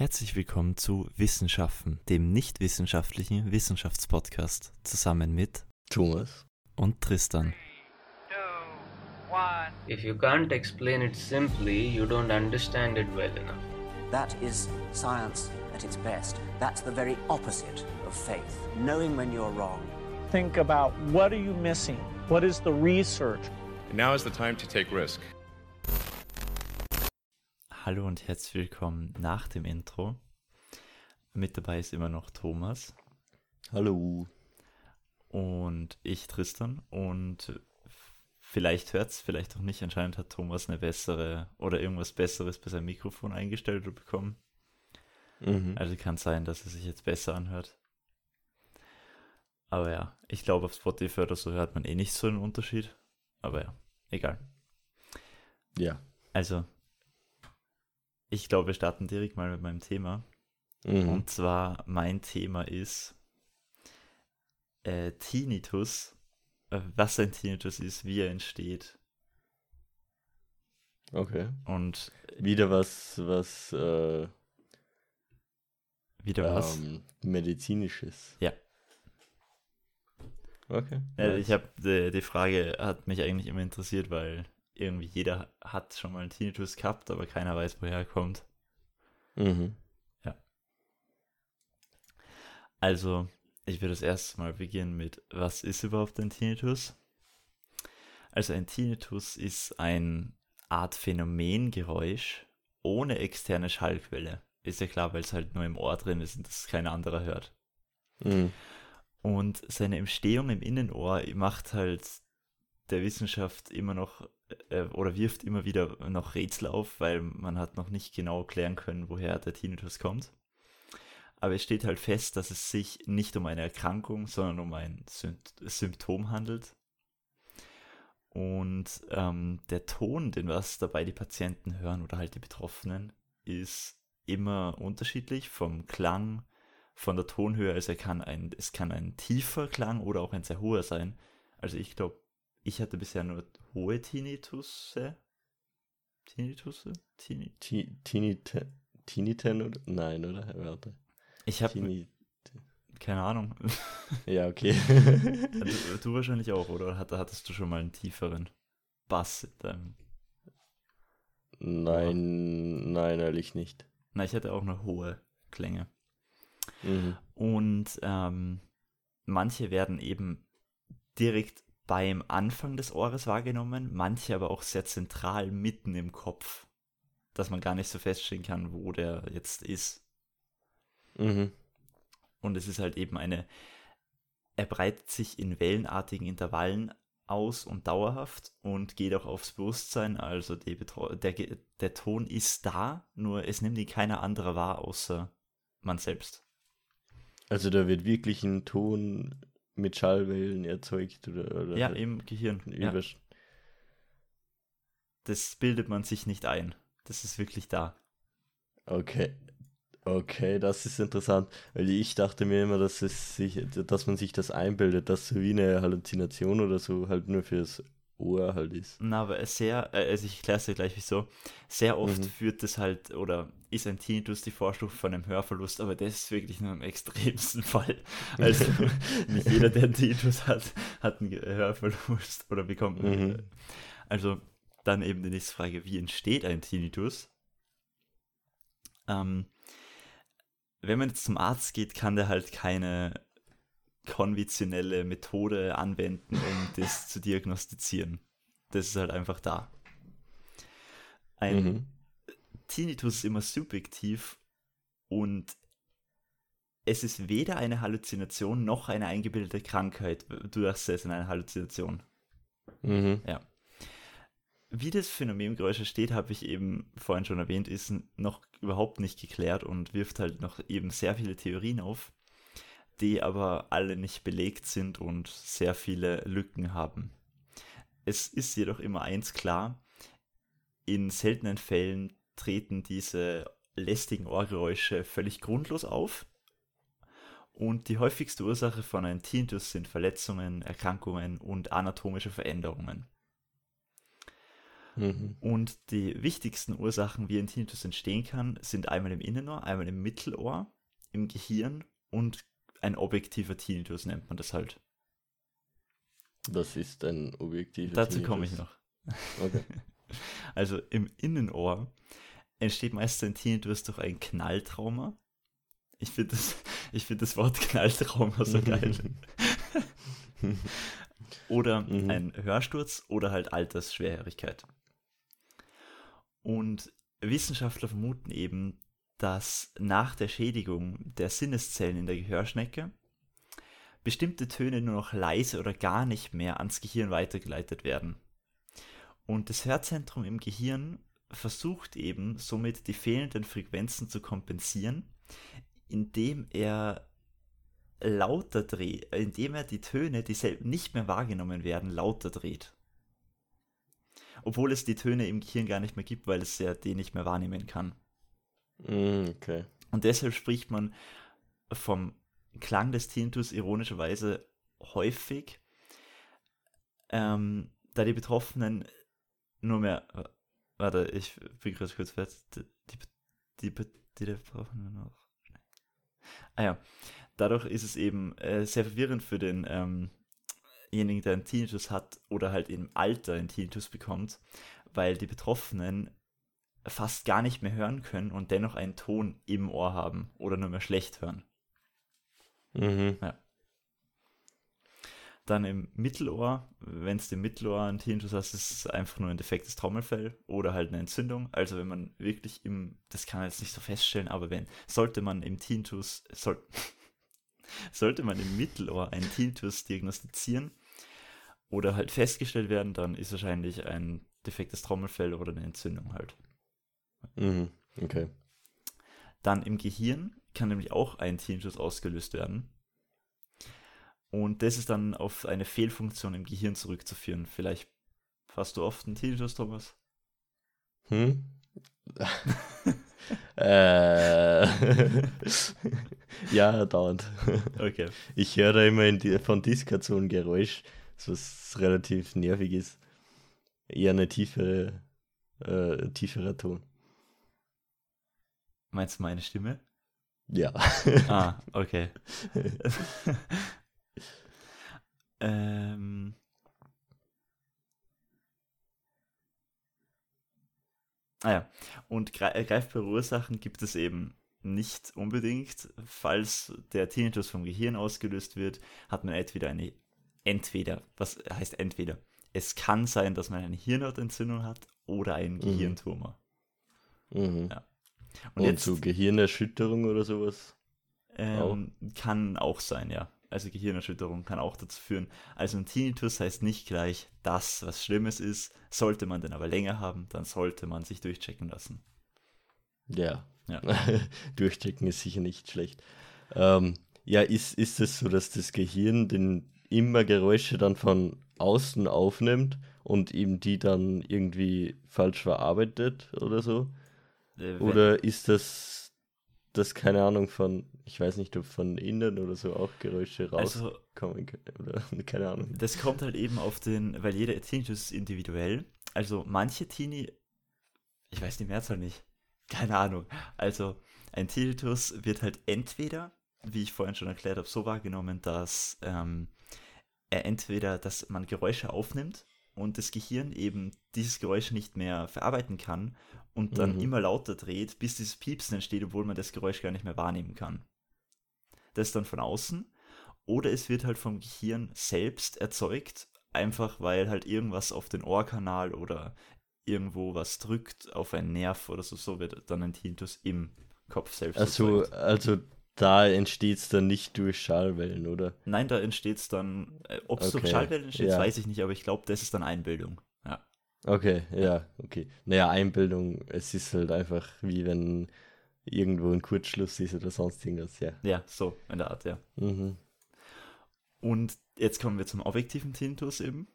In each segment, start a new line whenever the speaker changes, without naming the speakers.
Herzlich willkommen zu Wissenschaften, dem nicht wissenschaftlichen Wissenschaftspodcast, zusammen mit
Thomas
und Tristan.
If you can't explain it simply, you don't understand it well enough.
That is science at its best. That's the very opposite of faith. Knowing when you're wrong.
Think about what are you missing? What is the research?
And now is the time to take risk.
Hallo und herzlich willkommen nach dem Intro. Mit dabei ist immer noch Thomas
Hallo.
und ich Tristan und vielleicht hört es, vielleicht auch nicht. Anscheinend hat Thomas eine bessere oder irgendwas Besseres bei seinem Mikrofon eingestellt oder bekommen.
Mhm.
Also kann sein, dass es sich jetzt besser anhört. Aber ja, ich glaube auf Spotify oder so hört man eh nicht so einen Unterschied. Aber ja, egal.
Ja.
Also, ich glaube, wir starten direkt mal mit meinem Thema.
Mhm.
Und zwar, mein Thema ist äh, Tinnitus. Äh, was ein Tinnitus ist, wie er entsteht.
Okay.
Und
Wieder was, was, äh,
wieder was.
ähm, medizinisches.
Ja.
Okay.
Äh,
nice.
ich habe die, die Frage hat mich eigentlich immer interessiert, weil irgendwie jeder hat schon mal einen Tinnitus gehabt, aber keiner weiß, woher er kommt.
Mhm.
Also, ich würde das erste Mal beginnen mit, was ist überhaupt ein Tinnitus? Also ein Tinnitus ist ein Art Phänomengeräusch ohne externe Schallquelle. Ist ja klar, weil es halt nur im Ohr drin ist und das kein anderer hört.
Mhm.
Und seine Entstehung im Innenohr macht halt der Wissenschaft immer noch äh, oder wirft immer wieder noch Rätsel auf, weil man hat noch nicht genau klären können, woher der Tinnitus kommt. Aber es steht halt fest, dass es sich nicht um eine Erkrankung, sondern um ein Sympt Symptom handelt. Und ähm, der Ton, den was dabei die Patienten hören oder halt die Betroffenen, ist immer unterschiedlich vom Klang, von der Tonhöhe. Also kann ein, es kann ein tiefer Klang oder auch ein sehr hoher sein. Also ich glaube, ich hatte bisher nur hohe Tinnitusse. Tinnitusse? Tinni
Ti- Tiniten, Tiniten oder? Nein, oder? Warte.
ich habe
Tini,
keine Ahnung.
ja, okay.
du, du wahrscheinlich auch, oder hat, hattest du schon mal einen tieferen Bass in deinem...
nein, nein, ehrlich nicht.
Na, ich hatte auch nur hohe Klänge.
Mhm.
Und ähm, manche werden eben direkt beim Anfang des Ohres wahrgenommen, manche aber auch sehr zentral mitten im Kopf, dass man gar nicht so feststellen kann, wo der jetzt ist.
Mhm.
Und es ist halt eben eine, er breitet sich in wellenartigen Intervallen aus und dauerhaft und geht auch aufs Bewusstsein. Also die der, der Ton ist da, nur es nimmt ihn keiner anderer wahr, außer man selbst.
Also da wird wirklich ein Ton mit Schallwellen erzeugt oder, oder
Ja,
halt
im Gehirn. Ja. Das bildet man sich nicht ein. Das ist wirklich da.
Okay. Okay, das ist interessant, weil ich dachte mir immer, dass es sich, dass man sich das einbildet, dass so wie eine Halluzination oder so halt nur fürs Ohr halt ist.
Na, aber sehr, äh, also ich erkläre es dir gleich wieso. Sehr oft
Mhm.
führt das halt, oder ist ein Tinnitus die Vorstufe von einem Hörverlust, aber das ist wirklich nur im extremsten Fall. Also nicht jeder, der einen Tinnitus hat, hat einen Hörverlust oder bekommt.
Mhm.
Also dann eben die nächste Frage, wie entsteht ein Tinnitus? Ähm, wenn man jetzt zum Arzt geht, kann der halt keine konventionelle Methode anwenden, um das zu diagnostizieren. Das ist halt einfach da. Ein
Mhm.
Tinnitus ist immer subjektiv und es ist weder eine Halluzination noch eine eingebildete Krankheit. Du sagst es in einer Halluzination.
Mhm.
Ja. Wie das Phänomengeräusch entsteht, habe ich eben vorhin schon erwähnt, ist noch überhaupt nicht geklärt und wirft halt noch eben sehr viele Theorien auf, die aber alle nicht belegt sind und sehr viele Lücken haben. Es ist jedoch immer eins klar, in seltenen Fällen treten diese lästigen Ohrgeräusche völlig grundlos auf und die häufigste Ursache von einem Tinnitus sind Verletzungen, Erkrankungen und anatomische Veränderungen.
Mhm.
Und die wichtigsten Ursachen, wie ein Tinnitus entstehen kann, sind einmal im Innenohr, einmal im Mittelohr, im Gehirn und ein objektiver Tinnitus nennt man das halt.
Das ist ein objektiver
Dazu komme ich
Tinnitus.
noch.
Okay.
Also im Innenohr entsteht meist ein Tinnitus durch ein Knalltrauma. Ich finde das, ich find das Wort Knalltrauma so geil. oder
Mhm.
ein Hörsturz oder halt Altersschwerhörigkeit. Und Wissenschaftler vermuten eben, dass nach der Schädigung der Sinneszellen in der Gehörschnecke bestimmte Töne nur noch leise oder gar nicht mehr ans Gehirn weitergeleitet werden. Und das Hörzentrum im Gehirn versucht eben somit die fehlenden Frequenzen zu kompensieren, indem er lauter dreht, indem er die Töne, die nicht mehr wahrgenommen werden, lauter dreht. Obwohl es die Töne im Gehirn gar nicht mehr gibt, weil es ja die nicht mehr wahrnehmen kann.
Mm, okay.
Und deshalb spricht man vom Klang des Tinnitus ironischerweise häufig, ähm, da die Betroffenen nur mehr. Warte, ich bin gerade kurz fertig. Die, die, die, Betroffenen noch. Ah ja, dadurch ist es eben äh, sehr verwirrend für den ähm, denjenigen, der einen Tinnitus hat oder halt im Alter einen Tinnitus bekommt, weil die Betroffenen fast gar nicht mehr hören können und dennoch einen Ton im Ohr haben oder nur mehr schlecht hören.
Mhm.
Dann im Mittelohr, wenn es im Mittelohr ein Tinnitus hast, ist es einfach nur ein defektes Trommelfell oder halt eine Entzündung. Also wenn man wirklich im, das kann man jetzt nicht so feststellen, aber wenn, sollte man im Tinnitus, soll, sollte man im Mittelohr einen Tinnitus diagnostizieren oder halt festgestellt werden, dann ist wahrscheinlich ein defektes Trommelfell oder eine Entzündung halt.
Mhm. Okay.
Dann im Gehirn kann nämlich auch ein Tinnitus ausgelöst werden. Und das ist dann auf eine Fehlfunktion im Gehirn zurückzuführen. Vielleicht hast du oft einen Tinnitus, Thomas?
Hm? äh, ja, dauernd.
Okay.
Ich höre da immer die, von Discord so ein Geräusch, was relativ nervig ist. Eher eine tiefere, äh, tieferer Ton.
Meinst du meine Stimme?
Ja.
Ah, okay. ähm. Ah ja, und äh, greifbare Ursachen gibt es eben nicht unbedingt. Falls der Tinnitus vom Gehirn ausgelöst wird, hat man entweder eine, entweder, was heißt entweder? Es kann sein, dass man eine Hirnhautentzündung hat oder einen
Mhm.
Gehirntumor.
Mhm.
Ja.
Und,
jetzt-
so Gehirnerschütterung oder sowas.
Ähm, Kann auch sein, ja. Also Gehirnerschütterung kann auch dazu führen. Also ein Tinnitus heißt nicht gleich das, was Schlimmes ist. Sollte man den aber länger haben, dann sollte man sich durchchecken lassen.
Ja.
Ja.
Durchchecken ist sicher nicht schlecht. Ähm, ja, ist, ist es so, dass das Gehirn den immer Geräusche dann von außen aufnimmt und eben die dann irgendwie falsch verarbeitet oder so?
Äh,
Oder ist das, das keine Ahnung von, ich weiß nicht, ob von innen oder so auch Geräusche
also
rauskommen können? Oder keine Ahnung.
das kommt halt eben auf den, weil jeder Tinnitus ist individuell. Also manche Tini, ich weiß die Mehrzahl nicht, keine Ahnung. Also ein Tinnitus wird halt entweder, wie ich vorhin schon erklärt habe, so wahrgenommen, dass ähm, er entweder, dass man Geräusche aufnimmt und das Gehirn eben dieses Geräusch nicht mehr verarbeiten kann und dann
Mhm.
immer lauter dreht, bis dieses Piepsen entsteht, obwohl man das Geräusch gar nicht mehr wahrnehmen kann. Das ist dann von außen. Oder es wird halt vom Gehirn selbst erzeugt, einfach weil halt irgendwas auf den Ohrkanal oder irgendwo was drückt auf einen Nerv oder so, so wird dann ein Tinnitus im Kopf selbst
Also,
erzeugt.
also da entsteht es dann nicht durch Schallwellen, oder?
Nein, da entsteht es dann, äh, ob es durch
Okay,
Schallwellen entsteht,
ja.
weiß ich nicht, aber ich glaube, das ist dann Einbildung.
Okay, ja, okay. Naja, Einbildung, es ist halt einfach wie wenn irgendwo ein Kurzschluss ist oder sonst irgendwas, ja.
ja, so in der Art, ja.
Mhm.
Und jetzt kommen wir zum objektiven Tinnitus eben.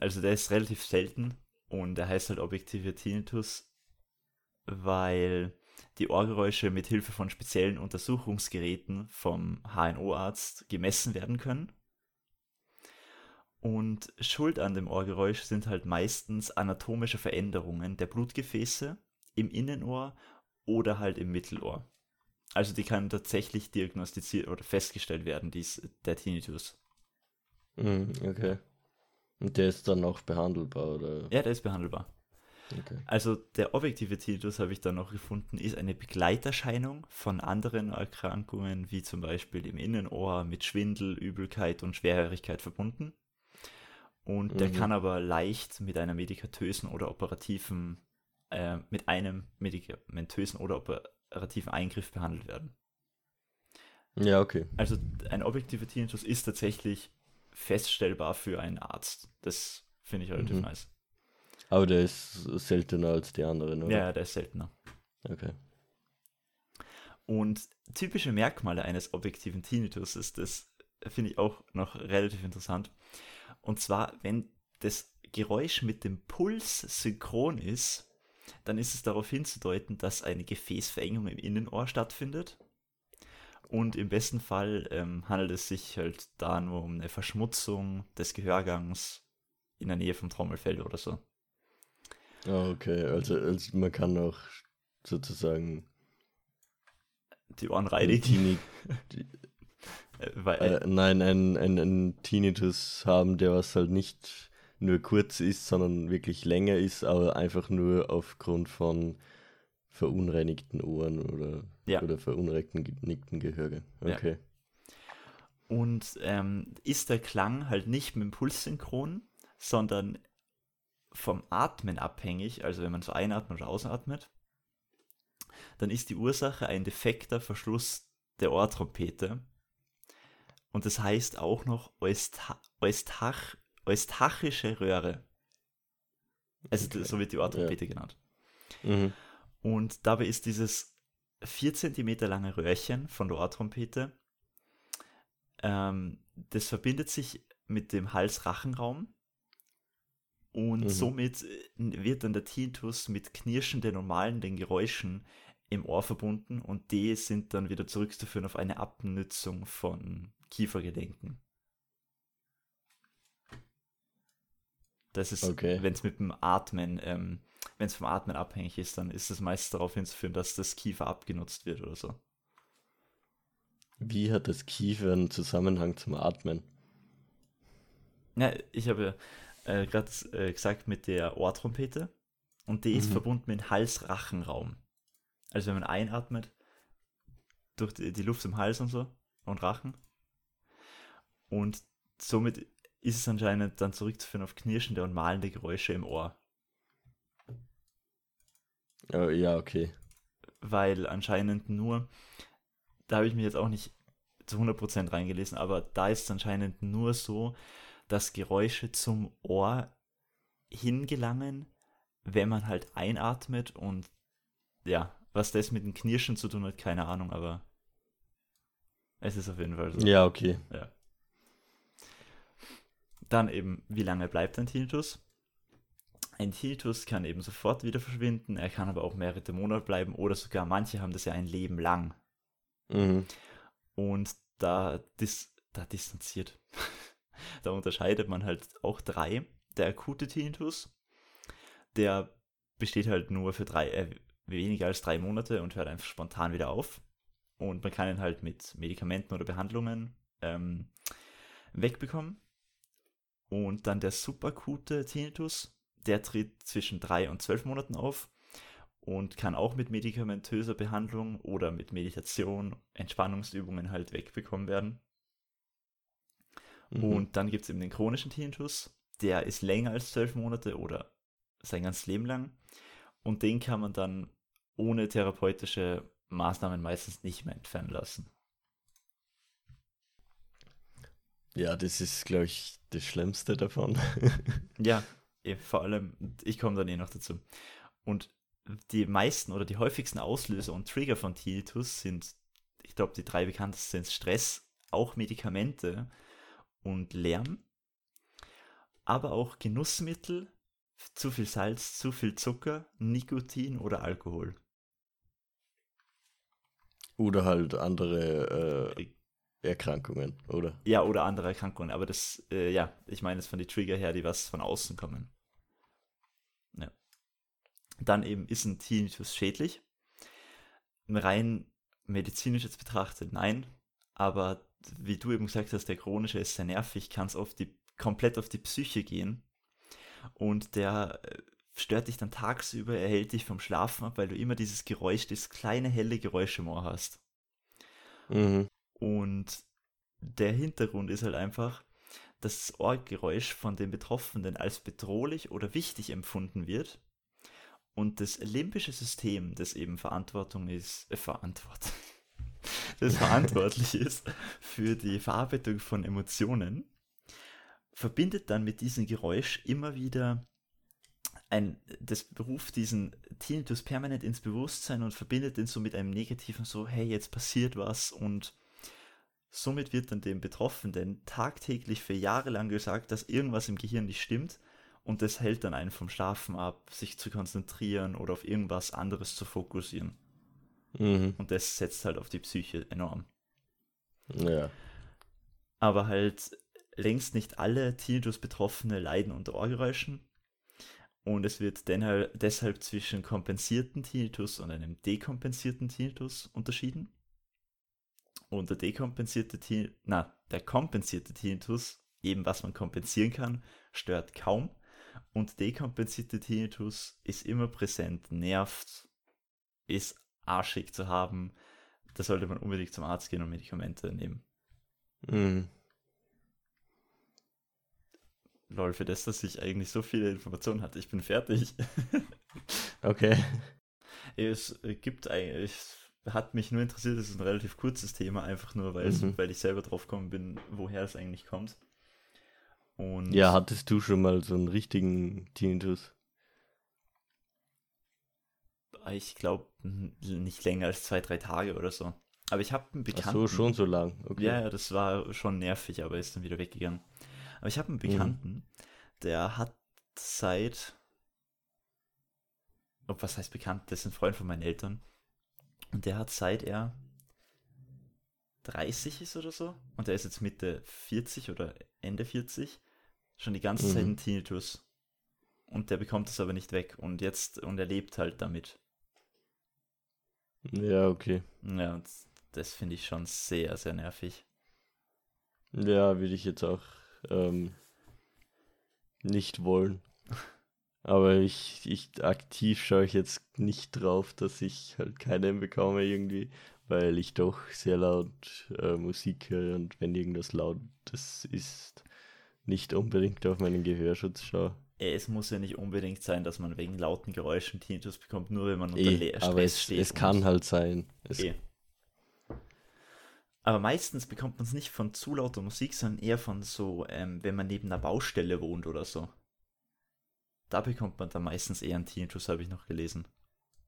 Also der ist relativ selten und der heißt halt objektiver Tinnitus, weil die Ohrgeräusche mit Hilfe von speziellen Untersuchungsgeräten vom HNO-Arzt gemessen werden können. Und Schuld an dem Ohrgeräusch sind halt meistens anatomische Veränderungen der Blutgefäße im Innenohr oder halt im Mittelohr. Also die kann tatsächlich diagnostiziert oder festgestellt werden, dies, der Tinnitus.
Mhm, okay. Und der ist dann auch behandelbar, oder?
Ja, der ist behandelbar.
Okay.
Also der objektive Tinnitus, habe ich dann noch gefunden, ist eine Begleiterscheinung von anderen Erkrankungen, wie zum Beispiel im Innenohr mit Schwindel, Übelkeit und Schwerhörigkeit verbunden. Und der
Mhm.
kann aber leicht mit einer medikatösen oder operativen, äh, mit einem medikamentösen oder operativen Eingriff behandelt werden.
Ja, okay.
Also ein objektiver Tinnitus ist tatsächlich feststellbar für einen Arzt. Das finde ich relativ
Mhm.
nice.
Aber der ist seltener als die anderen, oder?
Ja, ja, der ist seltener.
Okay.
Und typische Merkmale eines objektiven Tinnitus ist das, finde ich auch noch relativ interessant. Und zwar, wenn das Geräusch mit dem Puls synchron ist, dann ist es darauf hinzudeuten, dass eine Gefäßverengung im Innenohr stattfindet. Und im besten Fall ähm, handelt es sich halt da nur um eine Verschmutzung des Gehörgangs in der Nähe vom Trommelfell oder so.
Ah, okay. Also, also man kann auch sozusagen
Die Ohren
ein
reinigen.
Tinni
Äh, weil,
äh, nein, ein, ein, ein Tinnitus haben, der was halt nicht nur kurz ist, sondern wirklich länger ist, aber einfach nur aufgrund von verunreinigten Ohren oder,
Ja.
oder verunreinigten Gehörge.
Ja.
Okay.
Und ähm, ist der Klang halt nicht mit dem Puls synchron, sondern vom Atmen abhängig, also wenn man so einatmet oder ausatmet, dann ist die Ursache ein defekter Verschluss der Ohrtrompete. Und das heißt auch noch Eusta Eustach eustachische Röhre. Also
Okay.
so wird die Ohrtrompete genannt.
Mhm.
Und dabei ist dieses 4 cm lange Röhrchen von der Ohrtrompete, ähm, das verbindet sich mit dem Hals-Rachenraum und
Mhm.
somit äh, wird dann der Tinnitus mit knirschenden und malenden Geräuschen im Ohr verbunden und die sind dann wieder zurückzuführen auf eine Abnützung von Kiefergelenken. Das ist,
Okay.
wenn es mit dem Atmen, ähm, wenn es vom Atmen abhängig ist, dann ist es meist darauf hinzuführen, dass das Kiefer abgenutzt wird oder so.
Wie hat das Kiefer einen Zusammenhang zum Atmen?
Ja, ich habe äh, gerade äh, gesagt mit der Ohrtrompete und die ist
Mhm.
verbunden mit dem Hals-Rachenraum. Also wenn man einatmet, durch die, die Luft im Hals und so und Rachen. Und somit ist es anscheinend dann zurückzuführen auf knirschende und malende Geräusche im Ohr.
Oh, ja, okay.
weil anscheinend nur, da habe ich mich jetzt auch nicht zu 100% reingelesen, aber da ist es anscheinend nur so, dass Geräusche zum Ohr hingelangen, wenn man halt einatmet und ja, was das mit dem Knirschen zu tun hat, keine Ahnung, aber es ist auf jeden Fall so.
Ja, okay.
Ja. Dann eben, wie lange bleibt ein Tinnitus? Ein Tinnitus kann eben sofort wieder verschwinden, er kann aber auch mehrere Monate bleiben oder sogar manche haben das ja ein Leben lang.
Mhm.
Und da, dis, da distanziert, da unterscheidet man halt auch drei. Der akute Tinnitus, der besteht halt nur für drei, äh, weniger als drei Monate und hört einfach spontan wieder auf. Und man kann ihn halt mit Medikamenten oder Behandlungen ähm, wegbekommen. Und dann der subakute Tinnitus, der tritt zwischen drei und zwölf Monaten auf und kann auch mit medikamentöser Behandlung oder mit Meditation, Entspannungsübungen halt wegbekommen werden.
Mhm.
Und dann gibt es eben den chronischen Tinnitus, der ist länger als zwölf Monate oder sein ganzes Leben lang. Und den kann man dann ohne therapeutische Maßnahmen meistens nicht mehr entfernen lassen.
Ja, das ist, glaube ich, das Schlimmste davon.
Ja, eh, vor allem, ich komme dann eh noch dazu. Und die meisten oder die häufigsten Auslöser und Trigger von Tinnitus sind, ich glaube, die drei bekanntesten sind Stress, auch Medikamente und Lärm, aber auch Genussmittel, zu viel Salz, zu viel Zucker, Nikotin oder Alkohol.
Oder halt andere äh, Erkrankungen, oder?
Ja, oder andere Erkrankungen. Aber das, äh, ja, ich meine es von den Trigger her, die was von außen kommen. Ja. Dann eben, ist ein Tinnitus schädlich? Rein medizinisch jetzt betrachtet, nein. Aber wie du eben gesagt hast, der chronische ist sehr nervig, kann es auf die, komplett auf die Psyche gehen. Und der äh, stört dich dann tagsüber, er hält dich vom Schlafen ab, weil du immer dieses Geräusch, dieses kleine helle Geräusch im Ohr hast.
Mhm.
Und der Hintergrund ist halt einfach, dass das Ohrgeräusch von den Betroffenen als bedrohlich oder wichtig empfunden wird. Und das limbische System, das eben Verantwortung ist, äh, Verantwortung, das verantwortlich ist für die Verarbeitung von Emotionen, verbindet dann mit diesem Geräusch immer wieder ein, das beruft diesen Tinnitus permanent ins Bewusstsein und verbindet den so mit einem negativen, so, hey, jetzt passiert was und somit wird dann dem Betroffenen tagtäglich für Jahre lang gesagt, dass irgendwas im Gehirn nicht stimmt und das hält dann einen vom Schlafen ab, sich zu konzentrieren oder auf irgendwas anderes zu fokussieren.
Mhm.
Und das setzt halt auf die Psyche enorm.
Ja.
Aber halt längst nicht alle Tinnitus-Betroffene leiden unter Ohrgeräuschen. Und es wird denhal- deshalb zwischen kompensierten Tinnitus und einem dekompensierten Tinnitus unterschieden. Und der dekompensierte Tinnitus, na, der kompensierte Tinnitus, eben was man kompensieren kann, stört kaum. Und dekompensierte Tinnitus ist immer präsent, nervt, ist arschig zu haben. Da sollte man unbedingt zum Arzt gehen und Medikamente nehmen.
Mhm.
Lol, für das, dass ich eigentlich so viele Informationen hatte. Ich bin fertig.
Okay.
es gibt eigentlich, hat mich nur interessiert, es ist ein relativ kurzes Thema, einfach nur, weil,
Mhm.
weil ich selber drauf gekommen bin, woher es eigentlich kommt. Und
Ja, hattest du schon mal so einen richtigen Tinnitus?
ich glaube nicht länger als zwei, drei Tage oder so. Aber ich habe einen
Ach
Bekannten.
so, schon so lang. Okay.
Ja, ja, das war schon nervig, aber ist dann wieder weggegangen. Aber ich habe einen
Mhm.
Bekannten, der hat seit, oh, was heißt bekannt, das ist ein Freund von meinen Eltern. Und der hat seit er 30 ist oder so, und der ist jetzt Mitte 40 oder Ende 40, schon die ganze Zeit
Mhm.
einen Tinnitus. Und der bekommt es aber nicht weg. Und jetzt, und er lebt halt damit.
Ja, okay.
Ja, und das finde ich schon sehr, sehr nervig.
Ja, würde ich jetzt auch ähm, nicht wollen. Aber ich, ich aktiv schaue ich jetzt nicht drauf, dass ich halt keinen bekomme irgendwie, weil ich doch sehr laut äh, Musik höre und wenn irgendwas lautes ist, nicht unbedingt auf meinen Gehörschutz schaue.
Es muss ja nicht unbedingt sein, dass man wegen lauten Geräuschen Tinnitus bekommt, nur wenn man unter Stress
aber es,
steht.
es kann halt sein.
Eh. Aber meistens bekommt man es nicht von zu lauter Musik, sondern eher von so, ähm, wenn man neben einer Baustelle wohnt oder so. Da bekommt man dann meistens eher einen Tinnitus, habe ich noch gelesen.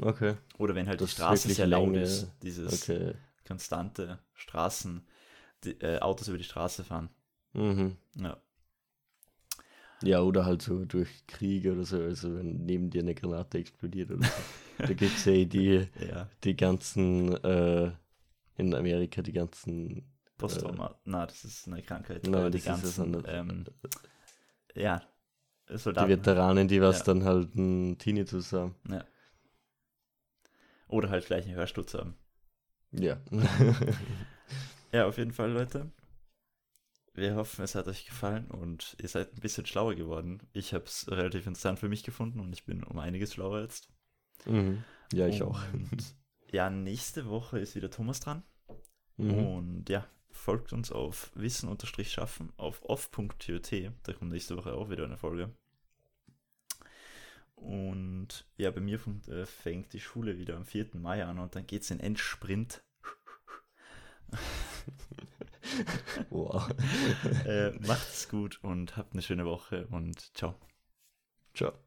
Okay,
Oder wenn halt
Das
die Straße sehr laut
lange-
ist. Dieses
okay.
konstante Straßen, die, äh, Autos über die Straße fahren.
Mhm.
Ja.
Ja, oder halt so durch Kriege oder so, also wenn neben dir eine Granate explodiert oder so. da gibt es ja die,
Ja.
die ganzen, äh, in Amerika die ganzen,
Posttrauma. Na, das ist eine Krankheit.
Nein,
aber die ganzen, ähm, ja,
die
Soldaten.
Veteranen, die was
Ja.
dann halt einen Tinnitus haben.
Ja. Oder halt gleich einen Hörsturz haben.
Ja.
Ja, auf jeden Fall, Leute. Wir hoffen, es hat euch gefallen und ihr seid ein bisschen schlauer geworden. Ich habe es relativ interessant für mich gefunden und ich bin um einiges schlauer jetzt.
mhm. Ja, ich auch.
Und ja, nächste Woche ist wieder Thomas dran.
Mhm.
Und ja, folgt uns auf wissen-schaffen auf off.tot. Da kommt nächste Woche auch wieder eine Folge. Und ja, bei mir fängt, äh, fängt die Schule wieder am 4. Mai an und dann geht es in Endsprint.
Wow.
äh, macht's gut und habt eine schöne Woche und ciao.
Ciao.